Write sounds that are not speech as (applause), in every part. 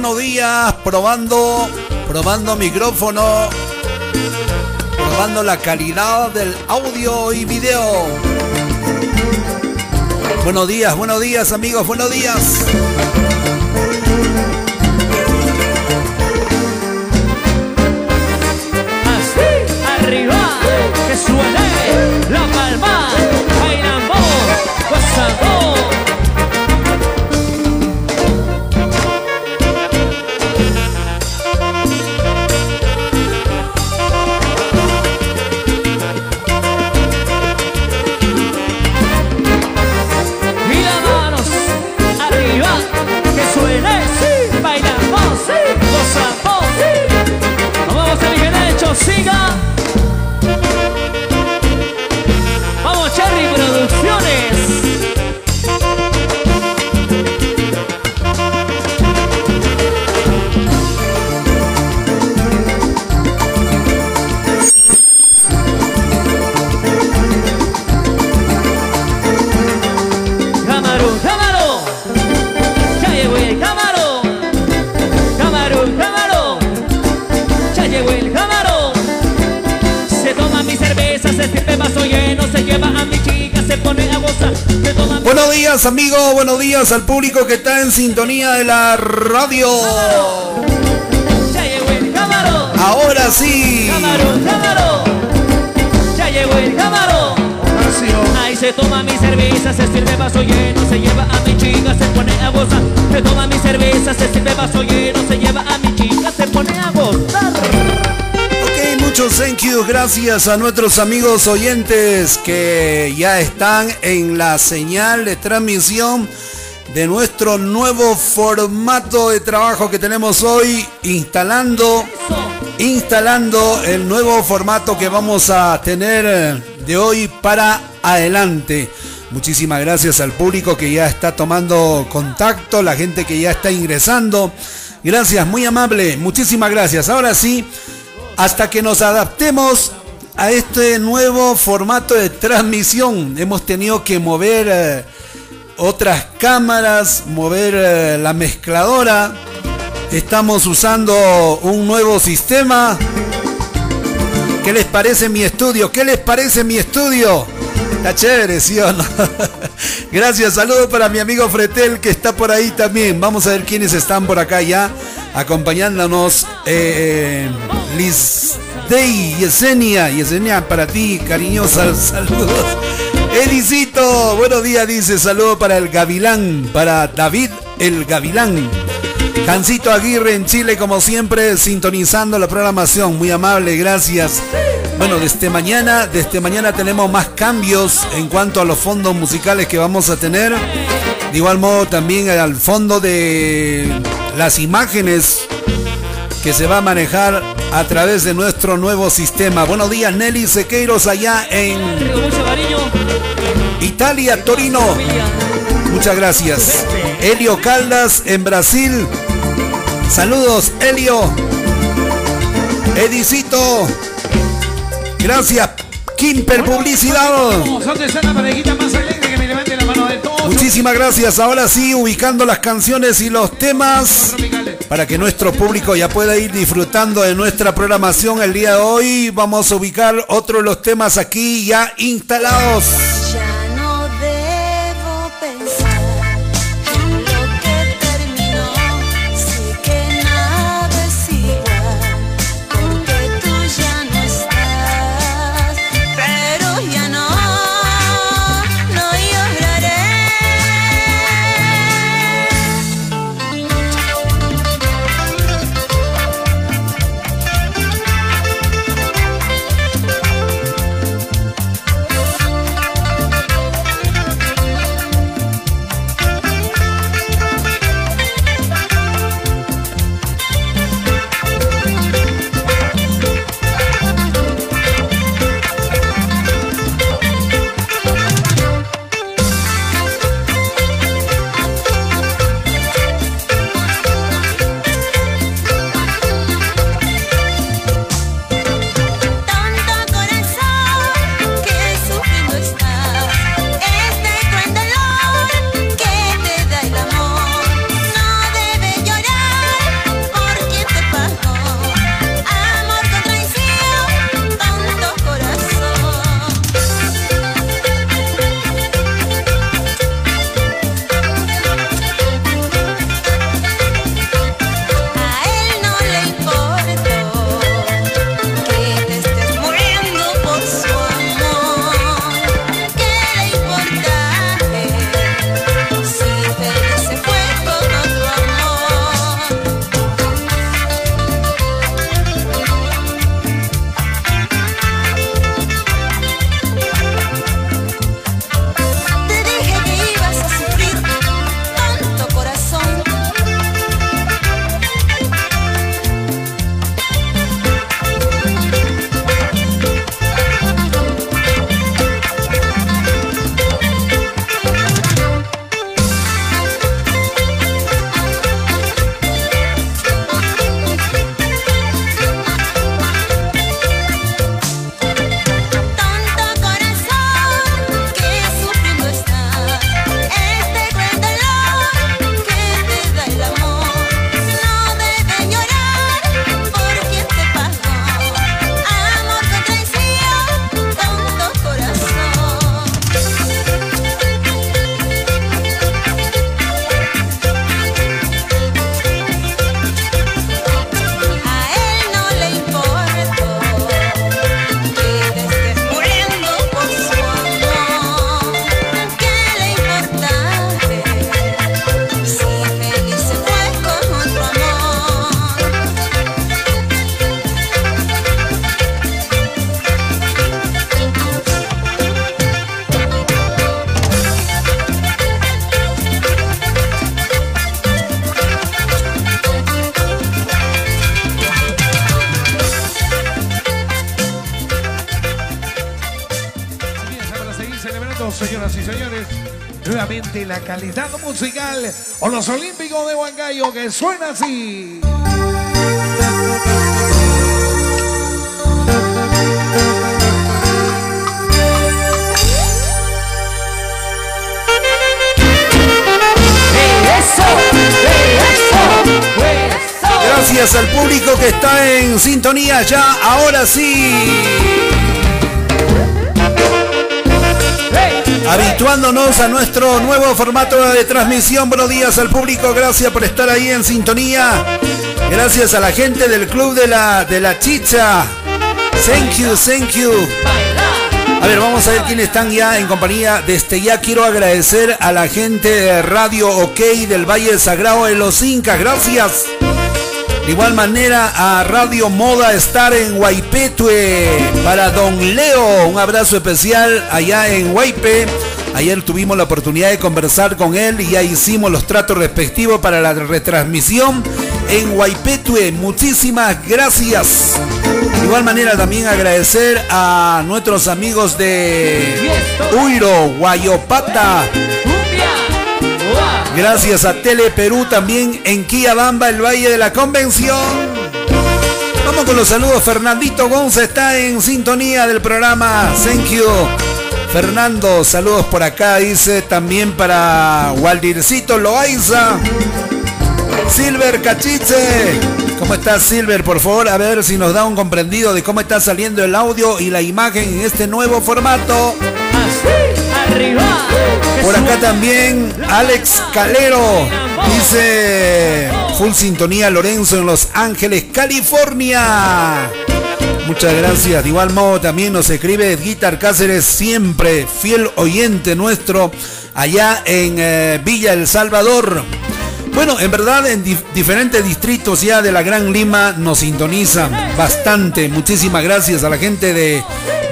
Buenos días, probando, probando micrófono, probando la calidad del audio y video. Buenos días, buenos días amigos, buenos días. Así, arriba, que suene la palma, bailamos, gozamos. Buenos amigos, buenos días al público que está en sintonía de la radio. Ahora sí. Ya llegó el. Ahí se toma mi cerveza, se sirve vaso lleno, se lleva a mi chica, se pone a gozar. Se toma mi cerveza, se sirve vaso lleno, se lleva a mi chica, se pone a gozar. Thank you, gracias a nuestros amigos oyentes que ya están en la señal de transmisión de nuestro nuevo formato de trabajo que tenemos hoy instalando instalando el nuevo formato que vamos a tener de hoy para adelante. Muchísimas gracias al público que ya está tomando contacto, la gente que ya está ingresando. Gracias, muy amable, muchísimas gracias. Ahora sí, hasta que nos adaptemos a este nuevo formato de transmisión, hemos tenido que mover eh, otras cámaras, mover eh, la mezcladora. Estamos usando un nuevo sistema. ¿Qué les parece mi estudio? ¿Qué les parece mi estudio? Está chévere, ¿sí o no? (laughs) Gracias, saludos para mi amigo Fretel que está por ahí también. Vamos a ver quiénes están por acá ya acompañándonos. Eh, Liz Day, Yesenia, Yesenia para ti, cariñosas (laughs) saludos. Edicito, buenos días, dice, saludo para el Gavilán, para David el Gavilán. Cancito Aguirre en Chile, como siempre, sintonizando la programación. Muy amable, gracias. Bueno, desde mañana, desde mañana tenemos más cambios en cuanto a los fondos musicales que vamos a tener. De igual modo, también al fondo de las imágenes que se va a manejar a través de nuestro nuevo sistema. Buenos días, Nelly Sequeiros, allá en Italia, Torino. Muchas gracias. Elio Caldas en Brasil. Saludos, Elio. Edicito. Gracias, Kimper Publicidad. Muchísimas gracias. Ahora sí, ubicando las canciones y los temas para que nuestro público ya pueda ir disfrutando de nuestra programación el día de hoy. Vamos a ubicar otros de los temas aquí ya instalados. Calidad musical o los Olímpicos de Huancayo que suena así. Gracias al público que está en sintonía ya, ahora sí. Habituándonos a nuestro nuevo formato de transmisión. Buenos días al público, gracias por estar ahí en sintonía. Gracias a la gente del Club de la, de la Chicha. Thank you, thank you. A ver, vamos a ver quiénes están ya en compañía. Desde ya quiero agradecer a la gente de Radio OK del Valle Sagrado de los Incas. Gracias. De igual manera a Radio Moda estar en Guaipetue para Don Leo. Un abrazo especial allá en Guaipe. Ayer tuvimos la oportunidad de conversar con él y ya hicimos los tratos respectivos para la retransmisión en Guaipetue. Muchísimas gracias. De igual manera también agradecer a nuestros amigos de Uiro, Guayopata, Gracias a Tele Perú también en Quillabamba, el Valle de la Convención. Con los saludos. Fernandito Gonza está en sintonía del programa. Thank you. Fernando, saludos por acá. Dice también para Waldircito Loaiza. Silver Cachiche. ¿Cómo estás, Silver? Por favor, a ver si nos da un comprendido de cómo está saliendo el audio y la imagen en este nuevo formato. Por acá también Alex Calero dice full sintonía Lorenzo en Los Ángeles, California. Muchas gracias. De igual modo también nos escribe Guitar Cáceres, siempre fiel oyente nuestro allá en eh, Villa El Salvador. Bueno, en verdad en diferentes distritos ya de la Gran Lima nos sintonizan bastante. Muchísimas gracias a la gente de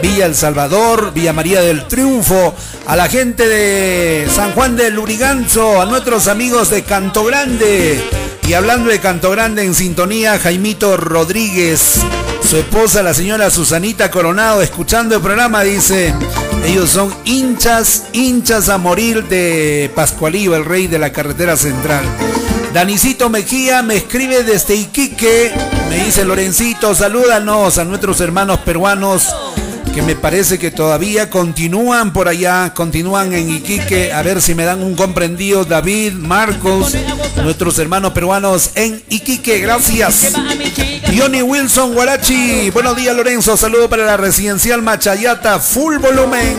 Villa El Salvador, Villa María del Triunfo, a la gente de San Juan del Luriganzo, a nuestros amigos de Canto Grande. Y hablando de Canto Grande en sintonía, Jaimito Rodríguez, su esposa, la señora Susanita Coronado, escuchando el programa, dice, ellos son hinchas, hinchas a morir de Pascualío, el rey de la carretera central. Danicito Mejía me escribe desde Iquique, me dice Lorencito, salúdanos a nuestros hermanos peruanos que me parece que todavía continúan por allá, continúan en Iquique, a ver si me dan un comprendido David, Marcos, nuestros hermanos peruanos en Iquique, gracias. Johnny Wilson Guarachi, buenos días Lorenzo, saludo para la residencial Machayata, full volumen.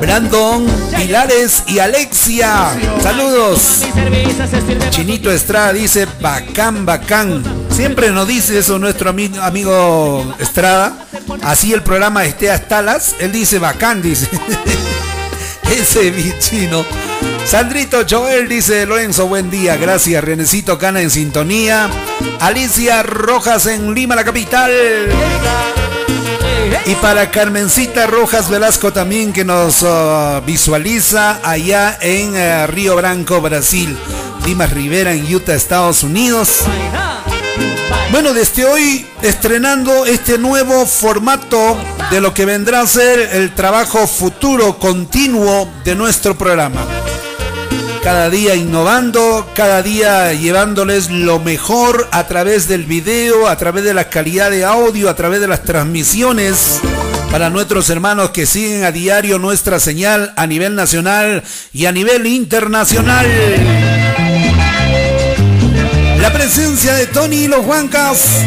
Brandon, Pilares y Alexia, saludos. Chinito Estrada dice, bacán, bacán. Siempre nos dice eso nuestro amigo Estrada así el programa esté hasta las, él dice bacán, dice. (laughs) Ese bichino. Sandrito Joel dice Lorenzo, buen día, gracias. Renecito Cana en sintonía. Alicia Rojas en Lima, la capital. Y para Carmencita Rojas Velasco también que nos uh, visualiza allá en uh, Río Branco, Brasil. Dimas Rivera en Utah, Estados Unidos. Bueno, desde hoy estrenando este nuevo formato de lo que vendrá a ser el trabajo futuro continuo de nuestro programa. Cada día innovando, cada día llevándoles lo mejor a través del video, a través de la calidad de audio, a través de las transmisiones para nuestros hermanos que siguen a diario nuestra señal a nivel nacional y a nivel internacional la presencia de Tony y los Huancas.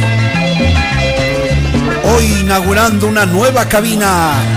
Hoy inaugurando una nueva cabina.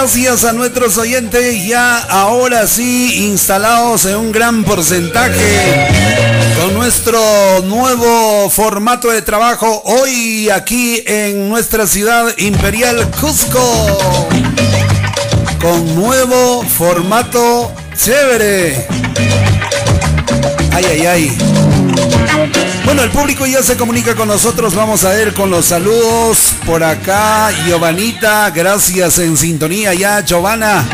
Gracias a nuestros oyentes ya ahora sí instalados en un gran porcentaje con nuestro nuevo formato de trabajo hoy aquí en nuestra ciudad imperial Cusco. Con nuevo formato chévere. Ay, ay, ay. Bueno, el público ya se comunica con nosotros. Vamos a ver con los saludos por acá. Giovanita, gracias en sintonía ya, Giovanna.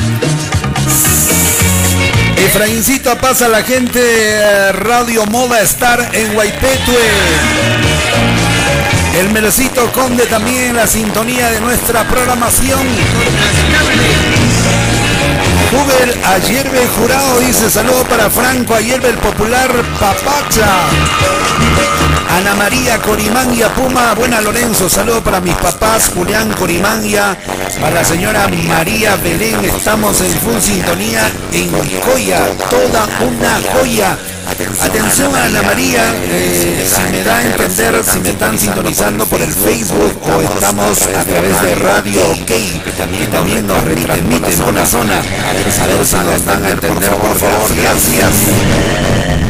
Efraincito pasa la gente eh, Radio Moda Star en Guaipetue. El Merecito Conde también la sintonía de nuestra programación. Uber Ayerbe Jurado dice saludo para Franco Ayerbe el popular Papacha. Ana María Corimangia Puma, buena Lorenzo, saludo para mis papás Julián Corimangia, para la señora María Belén, estamos en full sintonía en Joya, toda una joya. Atención a Ana María, eh, si me da a entender si me están sintonizando por el Facebook o estamos a través de Radio OK, que también nos retransmiten por la zona. A ver si nos dan a entender, por favor. Gracias.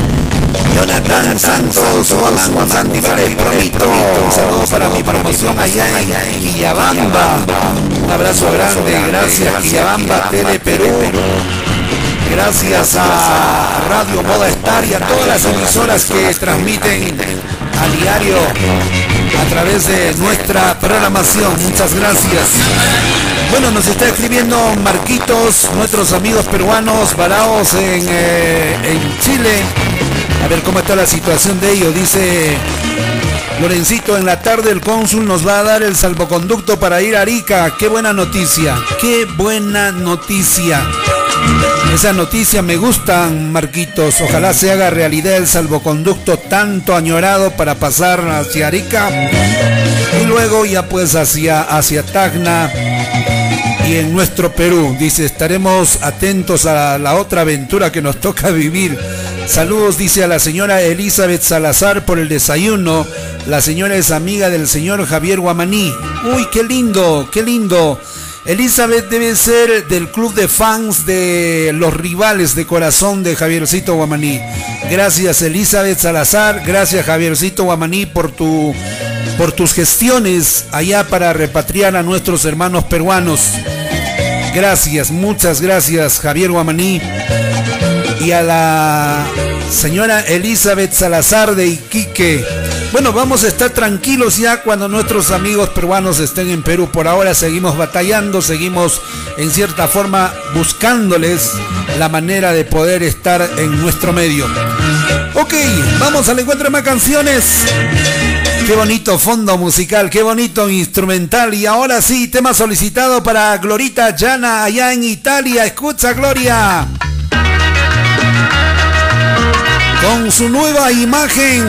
Jonathan Santos, Juan Santi Promito, un saludo para mi promoción allá en Quillabamba. Un abrazo grande, gracias Quillabamba, Tele Perú. Gracias a Radio Moda Star y a todas las emisoras que transmiten a diario a través de nuestra programación. Muchas gracias. Bueno, nos está escribiendo Marquitos, nuestros amigos peruanos varados en, eh, en Chile. A ver cómo está la situación de ellos. Dice Lorencito, en la tarde el cónsul nos va a dar el salvoconducto para ir a Arica. Qué buena noticia. Qué buena noticia. Esa noticia me gusta, Marquitos. Ojalá se haga realidad el salvoconducto tanto añorado para pasar hacia Arica y luego ya pues hacia, hacia Tacna y en nuestro Perú. Dice, estaremos atentos a la otra aventura que nos toca vivir. Saludos, dice a la señora Elizabeth Salazar por el desayuno. La señora es amiga del señor Javier Guamaní. Uy, qué lindo, qué lindo. Elizabeth debe ser del club de fans de los rivales de corazón de Javiercito Guamaní. Gracias Elizabeth Salazar, gracias Javiercito Guamaní por tu por tus gestiones allá para repatriar a nuestros hermanos peruanos. Gracias, muchas gracias Javier Guamaní y a la señora Elizabeth Salazar de Iquique. Bueno, vamos a estar tranquilos ya cuando nuestros amigos peruanos estén en Perú. Por ahora seguimos batallando, seguimos en cierta forma buscándoles la manera de poder estar en nuestro medio. Ok, vamos al encuentro de más canciones. Qué bonito fondo musical, qué bonito instrumental. Y ahora sí, tema solicitado para Glorita Llana allá en Italia. Escucha, Gloria. Con su nueva imagen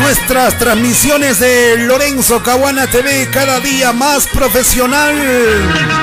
nuestras transmisiones de Lorenzo Caguana TV cada día más profesional.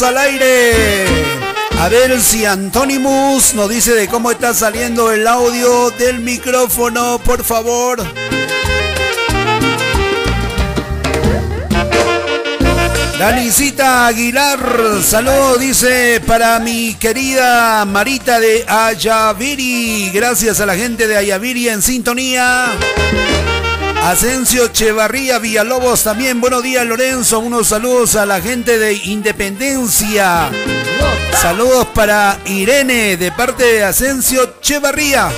Al aire. A ver si Antonimus nos dice de cómo está saliendo el audio del micrófono, por favor. Danicita Aguilar, saludo, dice para mi querida Marita de Ayaviri. Gracias a la gente de Ayaviri en sintonía. Asensio Chevarría Villalobos también. Buenos días, Lorenzo. Unos saludos a la gente de Independencia. Saludos para Irene de parte de Asensio Chevarría.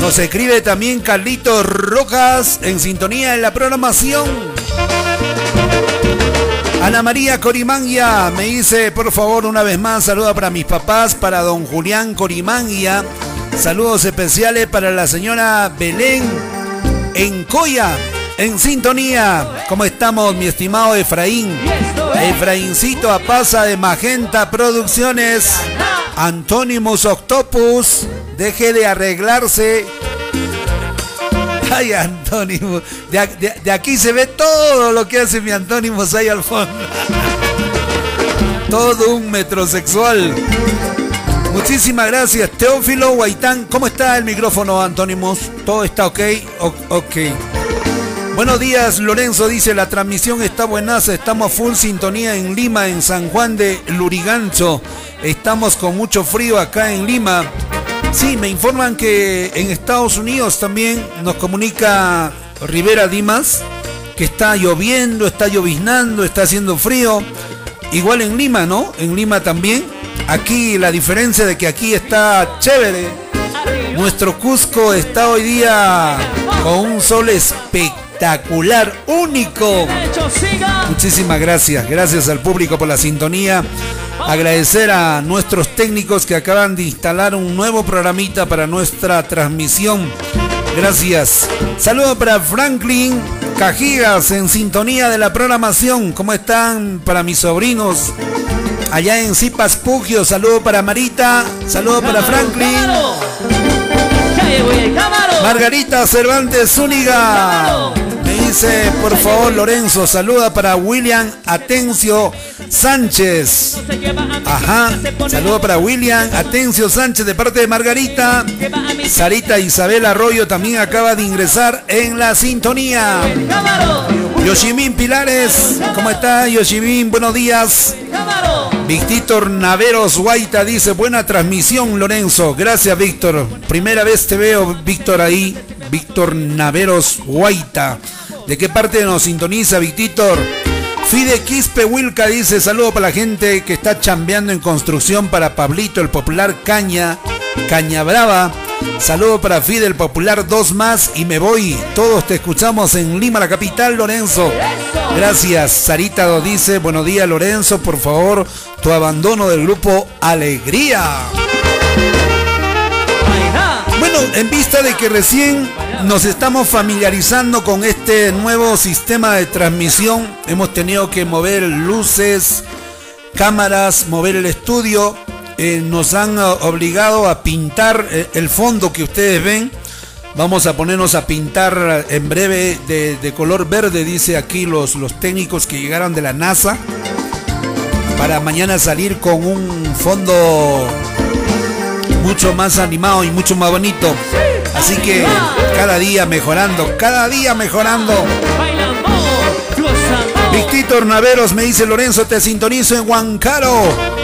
Nos escribe también Carlitos Rojas en sintonía en la programación. Ana María Corimangia me dice, por favor, una vez más, saluda para mis papás, para don Julián Corimangia. Saludos especiales para la señora Belén en Coya, en sintonía. ¿Cómo estamos, mi estimado Efraín? Efraíncito a pasa de Magenta Producciones. Antónimos Octopus, deje de arreglarse Ay, Antónimo. De, aquí se ve todo lo que hace mi Antónimos ahí al fondo. (laughs) todo un metrosexual. Muchísimas gracias, Teófilo Guaitán. ¿Cómo está el micrófono, Antónimos? ¿Todo está ok? ok. Buenos días, Lorenzo dice, la transmisión está buenaza, estamos full sintonía en Lima, en San Juan de Lurigancho. Estamos con mucho frío acá en Lima. Sí, me informan que en Estados Unidos también nos comunica Rivera Dimas que está lloviendo, está lloviznando, está haciendo frío. Igual en Lima, ¿no? En Lima también. Aquí la diferencia de que aquí está chévere. Nuestro Cusco está hoy día con un sol espectacular, único. Muchísimas gracias. Gracias al público por la sintonía. Agradecer a nuestros técnicos que acaban de instalar un nuevo programita para nuestra transmisión. Gracias. Saludo para Franklin Cajigas en sintonía de la programación. ¿Cómo están para mis sobrinos? Allá en Zipas Pugio. Saludo para Marita. Saludo para Franklin. Margarita Cervantes Zúñiga dice, por favor, Lorenzo, saluda para William Atencio Sánchez. Ajá, saluda para William Atencio Sánchez de parte de Margarita. Sarita Isabel Arroyo también acaba de ingresar en la sintonía. Yoshimin Pilares, ¿cómo está Yoshimin? Buenos días. Víctor Naveros Guaita dice, buena transmisión Lorenzo. Gracias Víctor. Primera vez te veo Víctor ahí. Víctor Naveros Guaita. ¿De qué parte nos sintoniza, Victitor? Fide Quispe Wilca dice, saludo para la gente que está chambeando en construcción para Pablito, el popular Caña, Caña Brava. Saludo para Fide, el popular Dos Más y me voy. Todos te escuchamos en Lima, la capital, Lorenzo. Gracias. Sarita dice, buenos días, Lorenzo, por favor, tu abandono del grupo Alegría. Bueno, en vista de que recién nos estamos familiarizando con este nuevo sistema de transmisión, hemos tenido que mover luces, cámaras, mover el estudio, eh, nos han obligado a pintar eh, el fondo que ustedes ven. Vamos a ponernos a pintar en breve de, color verde, dice aquí los, los técnicos que llegaron de la NASA, para mañana salir con un fondo mucho más animado y mucho más bonito. Así que cada día mejorando, cada día mejorando. Victor Naveros me dice Lorenzo, te sintonizo en Huancaro.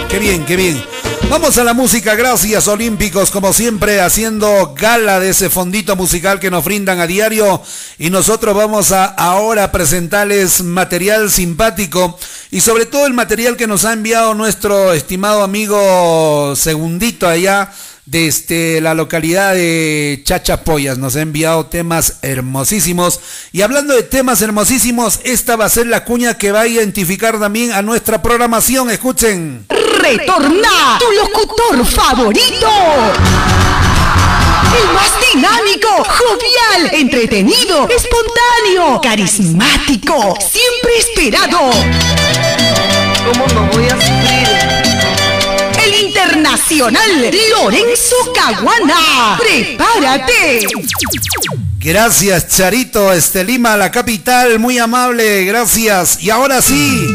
Qué bien, qué bien. Vamos a la música, gracias Olímpicos, como siempre, haciendo gala de ese fondito musical que nos brindan a diario. Y nosotros vamos a ahora presentarles material simpático y sobre todo el material que nos ha enviado nuestro estimado amigo Segundito allá desde la localidad de Chachapoyas. Nos ha enviado temas hermosísimos. Y hablando de temas hermosísimos, esta va a ser la cuña que va a identificar también a nuestra programación. Escuchen. Retorna tu locutor favorito. El más dinámico, jovial, entretenido, espontáneo, carismático, siempre esperado. ¿Cómo no voy a sufrir? Internacional Lorenzo Caguana. ¡Prepárate! Gracias, Charito, este Lima, la capital, muy amable, gracias. Y ahora sí.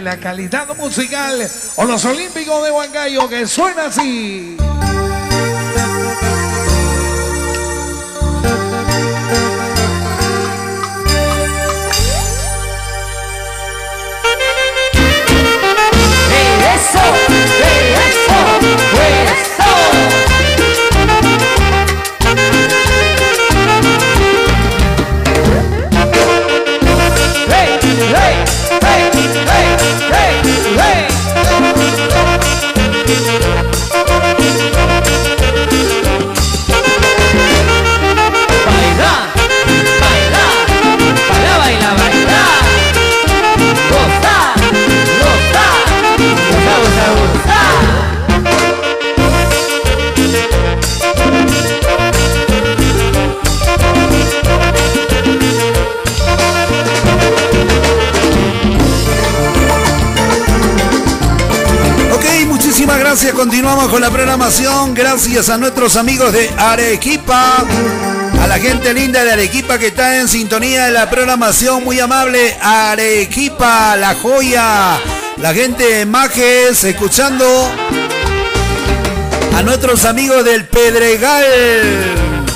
La calidad musical o los Olímpicos de Huancayo que suena así. Continuamos con la programación. Gracias a nuestros amigos de Arequipa. A la gente linda de Arequipa que está en sintonía de la programación. Muy amable. Arequipa, la joya. La gente de Majes escuchando. A nuestros amigos del Pedregal.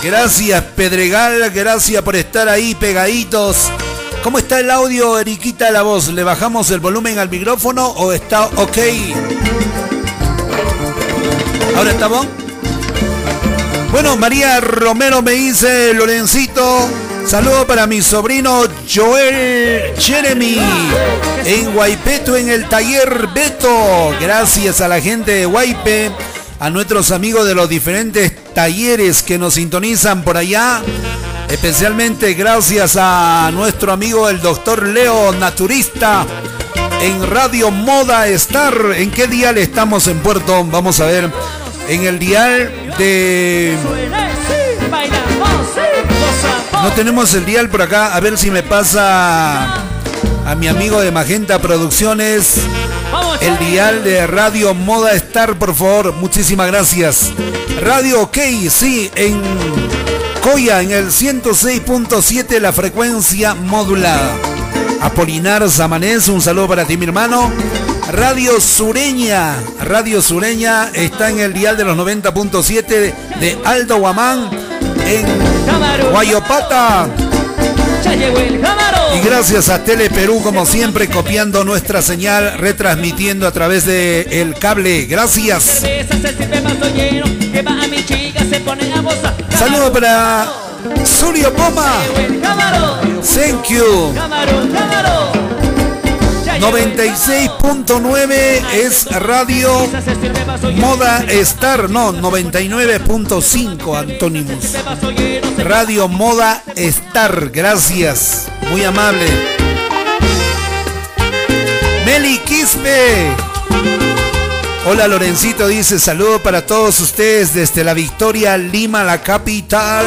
Gracias, Pedregal. Gracias por estar ahí pegaditos. ¿Cómo está el audio, Eriquita, la voz? ¿Le bajamos el volumen al micrófono o está ok? ¿Ahora estamos? Bueno, María Romero me dice, Lorencito, saludo para mi sobrino Joel Jeremy en Guaypeto en el taller Beto. Gracias a la gente de Guaype, a nuestros amigos de los diferentes talleres que nos sintonizan por allá. Especialmente gracias a nuestro amigo el doctor Leo Naturista en Radio Moda Star. ¿En qué dial estamos en Puerto? Vamos a ver. En el dial de... No tenemos el dial por acá. A ver si me pasa a mi amigo de Magenta Producciones. El dial de Radio Moda Star, por favor. Muchísimas gracias. Radio OK, sí, en Coya en el 106.7 la frecuencia modulada. Apolinar Zamanés, un saludo para ti mi hermano. Radio Sureña, Radio Sureña está en el dial de los 90.7 de Alto Guamán en Guayopata. Y gracias a Tele Perú, como siempre, copiando nuestra señal, retransmitiendo a través del el cable. Gracias. Saludos para Surio Poma. Thank you. 96.9 es Radio Moda Star, no, 99.5 Antónimos. Radio Moda Star, gracias, muy amable. Meli Quispe. Hola Lorencito dice saludo para todos ustedes desde la Victoria Lima, la capital.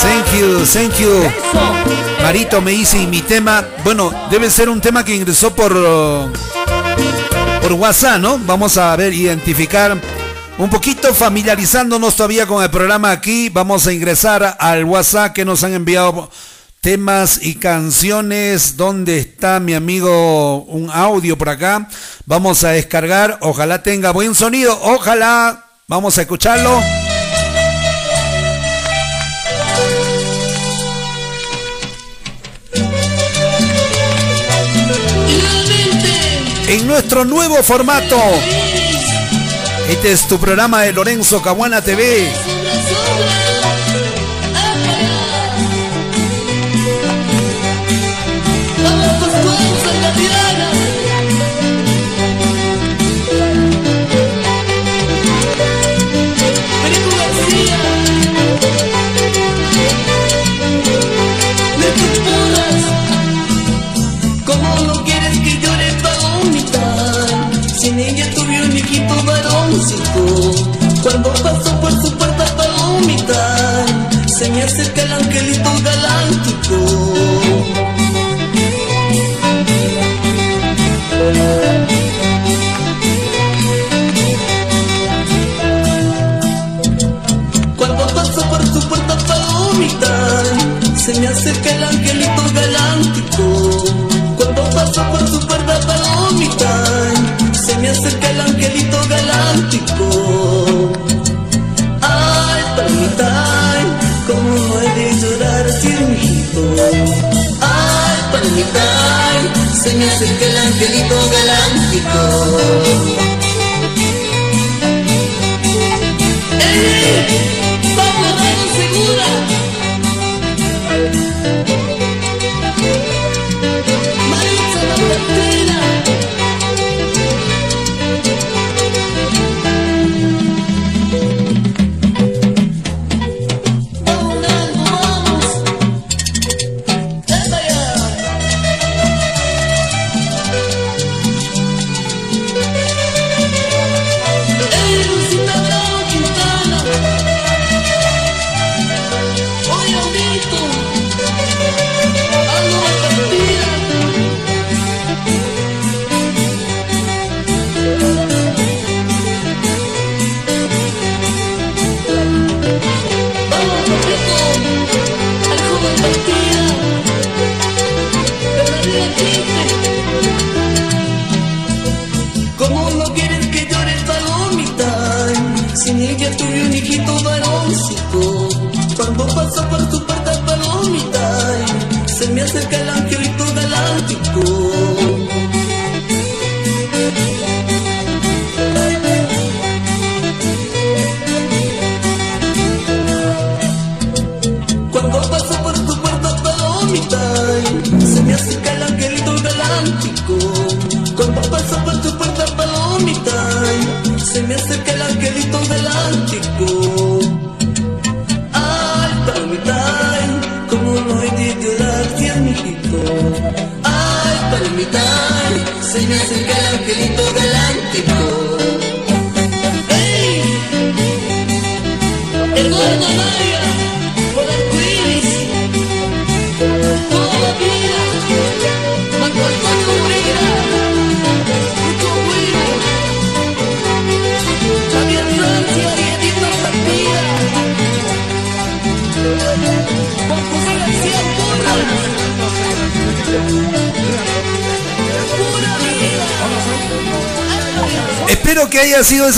Thank you, thank you. Marito me dice y mi tema, bueno, debe ser un tema que ingresó por por WhatsApp, ¿no? Vamos a ver identificar un poquito familiarizándonos todavía con el programa aquí. Vamos a ingresar al WhatsApp que nos han enviado temas y canciones. ¿Dónde está mi amigo? Un audio por acá. Vamos a descargar. Ojalá tenga buen sonido. Ojalá. Vamos a escucharlo. En nuestro nuevo formato. Este es tu programa de Lorenzo Caguana TV.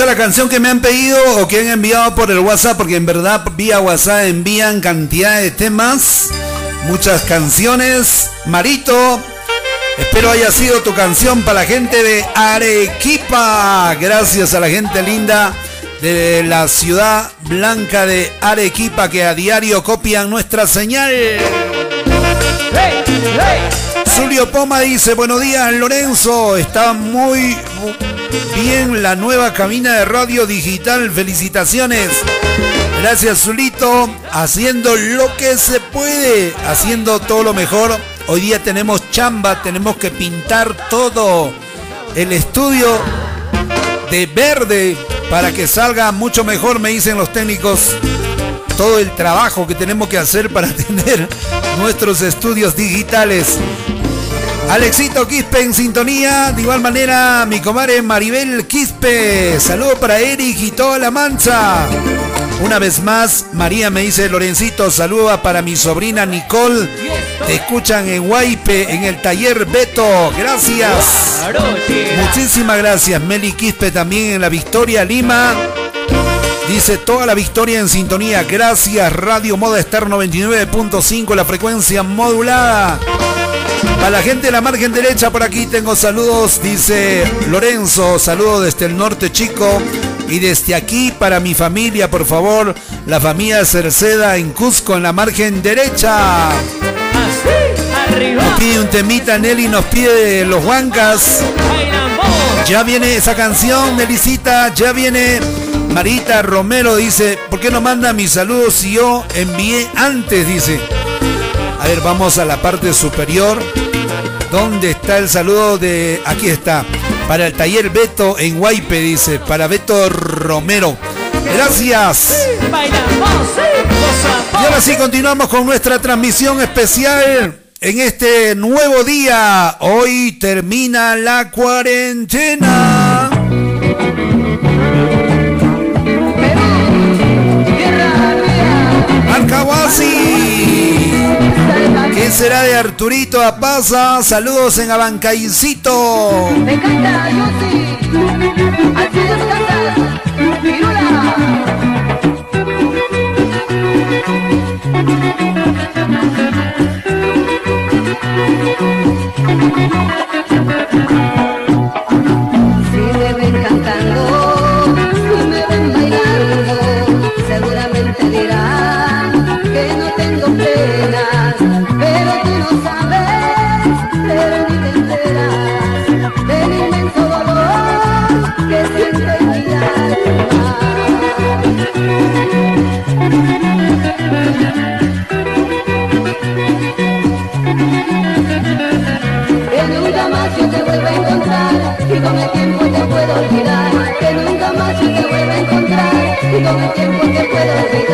La canción que me han pedido o que han enviado por el WhatsApp, porque en verdad vía WhatsApp envían cantidad de temas, muchas canciones. Marito, espero haya sido tu canción para la gente de Arequipa. Gracias a la gente linda de la ciudad blanca de Arequipa que a diario copian nuestra señal. ¡Hey! ¡Hey! Zulio Poma dice, buenos días Lorenzo, está muy bien la nueva cabina de radio digital, felicitaciones. Gracias Zulito, haciendo lo que se puede, haciendo todo lo mejor. Hoy día tenemos chamba, tenemos que pintar todo el estudio de verde para que salga mucho mejor, me dicen los técnicos. Todo el trabajo que tenemos que hacer para (laughs) tener nuestros estudios digitales. Alexito Quispe en sintonía. De igual manera, mi comadre Maribel Quispe. Saludo para Eric y toda la mancha. Una vez más, María me dice, Lorencito, saluda para mi sobrina Nicole. Te escuchan en Guaype, en el taller Beto. Gracias. Muchísimas gracias. Meli Quispe también en la Victoria Lima. Dice toda la victoria en sintonía. Gracias, Radio Moda Star 99.5, la frecuencia modulada. Para la gente de la margen derecha, por aquí tengo saludos. Dice Lorenzo, saludos desde el norte chico. Y desde aquí para mi familia, por favor, la familia Cerceda en Cusco, en la margen derecha. Nos pide un temita, Nelly nos pide los huancas. Ya viene esa canción, Nelicita, ya viene Marita Romero, dice, ¿por qué no manda mis saludos si yo envié antes? Dice. A ver, vamos a la parte superior. ¿Dónde está el saludo de... Aquí está. Para el taller Beto en Guaype, dice. Para Beto Romero. Gracias. Sí, Y ahora sí continuamos con nuestra transmisión especial en este nuevo día. Hoy termina la cuarentena. Marcahuasi. ¿Qué será de Arturito Apaza? Saludos en Abancaycito. Me encanta, yo sí. todo tiempo que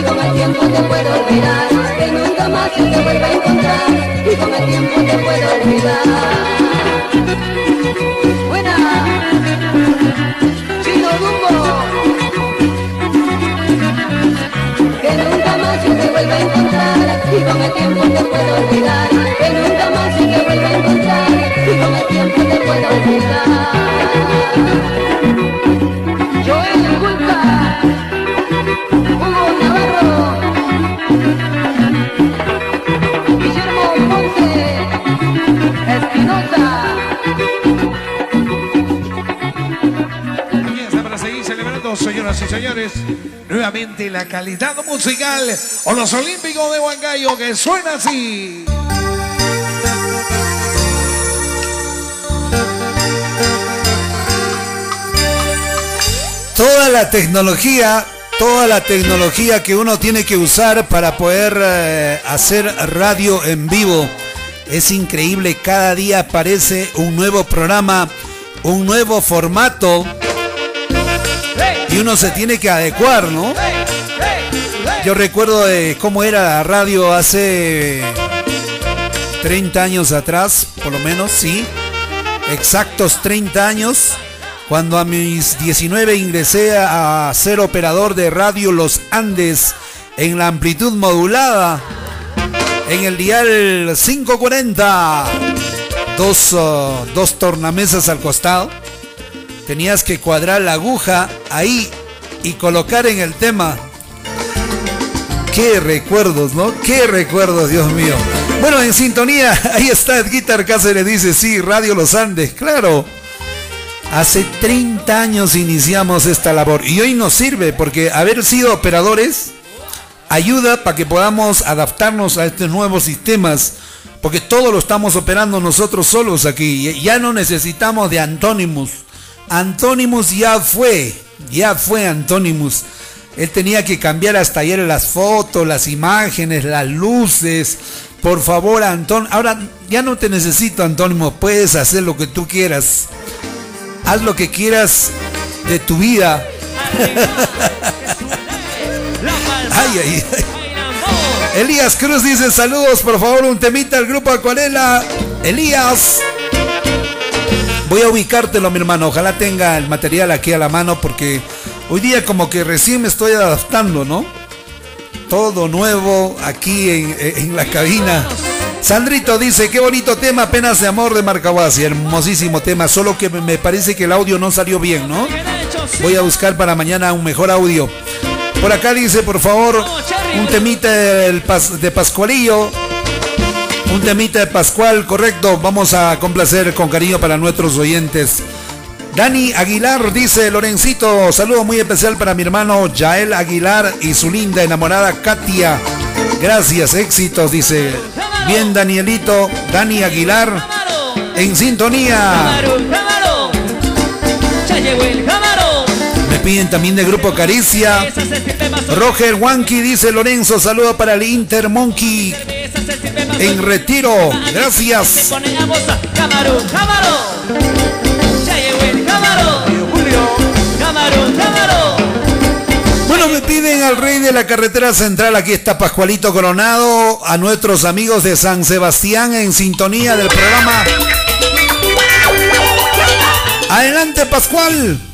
y con el tiempo te puedo olvidar, que nunca más se te vuelva a encontrar. Y con el tiempo te puedo olvidar. Buena, chino rumbo, que nunca más se te vuelva a encontrar. Y con el tiempo te puedo olvidar, que nunca más se te vuelva a encontrar. Y con el tiempo te puedo olvidar. Joel Culpa. Señoras y señores, nuevamente la calidad musical o los Olímpicos de Huancayo que suena así. Toda la tecnología, toda la tecnología que uno tiene que usar para poder eh, hacer radio en vivo. Es increíble, cada día aparece un nuevo programa, un nuevo formato uno se tiene que adecuar, ¿no? Yo recuerdo de cómo era la radio hace 30 años atrás, por lo menos, sí. Exactos 30 años. Cuando a mis 19 ingresé a ser operador de radio Los Andes en la amplitud modulada, en el dial 540, dos, uh, dos tornamesas al costado. Tenías que cuadrar la aguja ahí y colocar en el tema. Qué recuerdos, ¿no? Qué recuerdos, Dios mío. Bueno, en sintonía, (laughs) ahí está Guitar Cáceres, dice, sí, Radio Los Andes, claro. Hace 30 años iniciamos esta labor y hoy nos sirve porque haber sido operadores ayuda para que podamos adaptarnos a estos nuevos sistemas, porque todo lo estamos operando nosotros solos aquí, ya no necesitamos de Antónimos. Antónimos ya fue, ya fue Antónimos. Él tenía que cambiar hasta ayer las fotos, las imágenes, las luces. Por favor, Antón, ahora ya no te necesito, Antónimo, puedes hacer lo que tú quieras. Haz lo que quieras de tu vida. (laughs) Ay, ay, ay. Elías Cruz dice saludos, por favor, un temita al grupo Acuarela. Elías. Voy a ubicártelo, mi hermano. Ojalá tenga el material aquí a la mano porque hoy día como que recién me estoy adaptando, ¿no? Todo nuevo aquí en, en la cabina. Sandrito dice, qué bonito tema, apenas de amor de Marcahuasi. Hermosísimo tema, solo que me parece que el audio no salió bien, ¿no? Voy a buscar para mañana un mejor audio. Por acá dice, por favor, un temita de Pascualillo. Un temita de Pascual, correcto. Vamos a complacer con cariño para nuestros oyentes. Dani Aguilar dice, Lorencito, saludo muy especial para mi hermano Yael Aguilar y su linda enamorada Katia. Gracias, éxitos, dice. Bien, Danielito, Dani Aguilar, en sintonía. Me piden también de Grupo Caricia. Roger Wanky dice Lorenzo, saludo para el Inter Monkey En retiro. Gracias. Bueno, me piden al rey de la carretera central, aquí está Pascualito Coronado, a nuestros amigos de San Sebastián en sintonía del programa. Adelante, Pascual.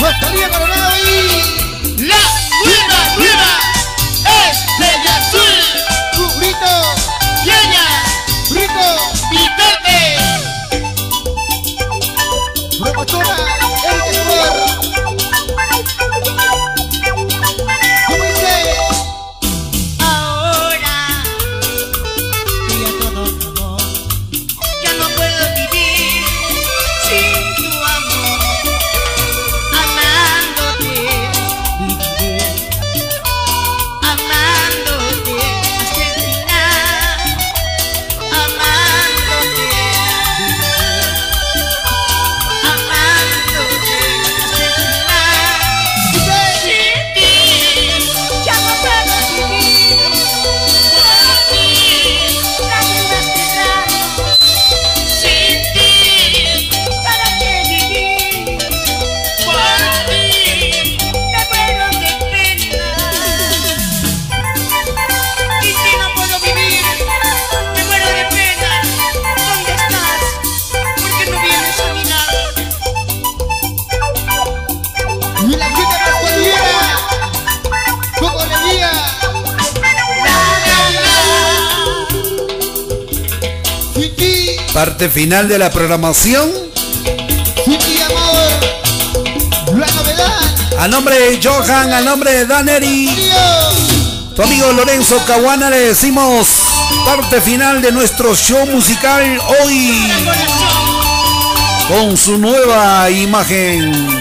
Coronado y Parte final de la programación. A nombre de Johan, a nombre de Daneri, tu amigo Lorenzo Caguana le decimos parte final de nuestro show musical hoy con su nueva imagen.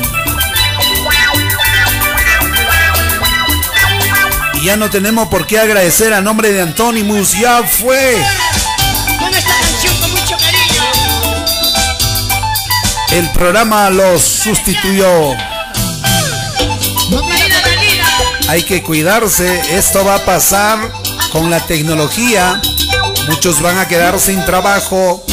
Y ya no tenemos por qué agradecer a nombre de Antonimus, ya fue. El programa los sustituyó. Hay que cuidarse, esto va a pasar con la tecnología. Muchos van a quedar sin trabajo.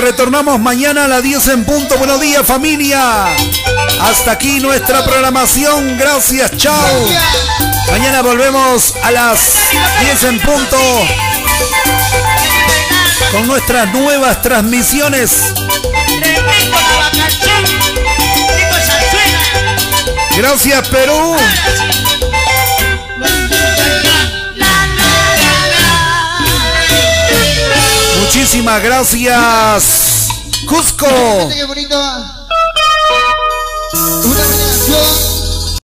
Retornamos mañana a las 10 en punto. Buenos días familia. Hasta aquí nuestra programación. Gracias. Chao. Mañana volvemos a las 10 en punto con nuestras nuevas transmisiones. Gracias Perú. Muchísimas gracias. Cusco. Una canción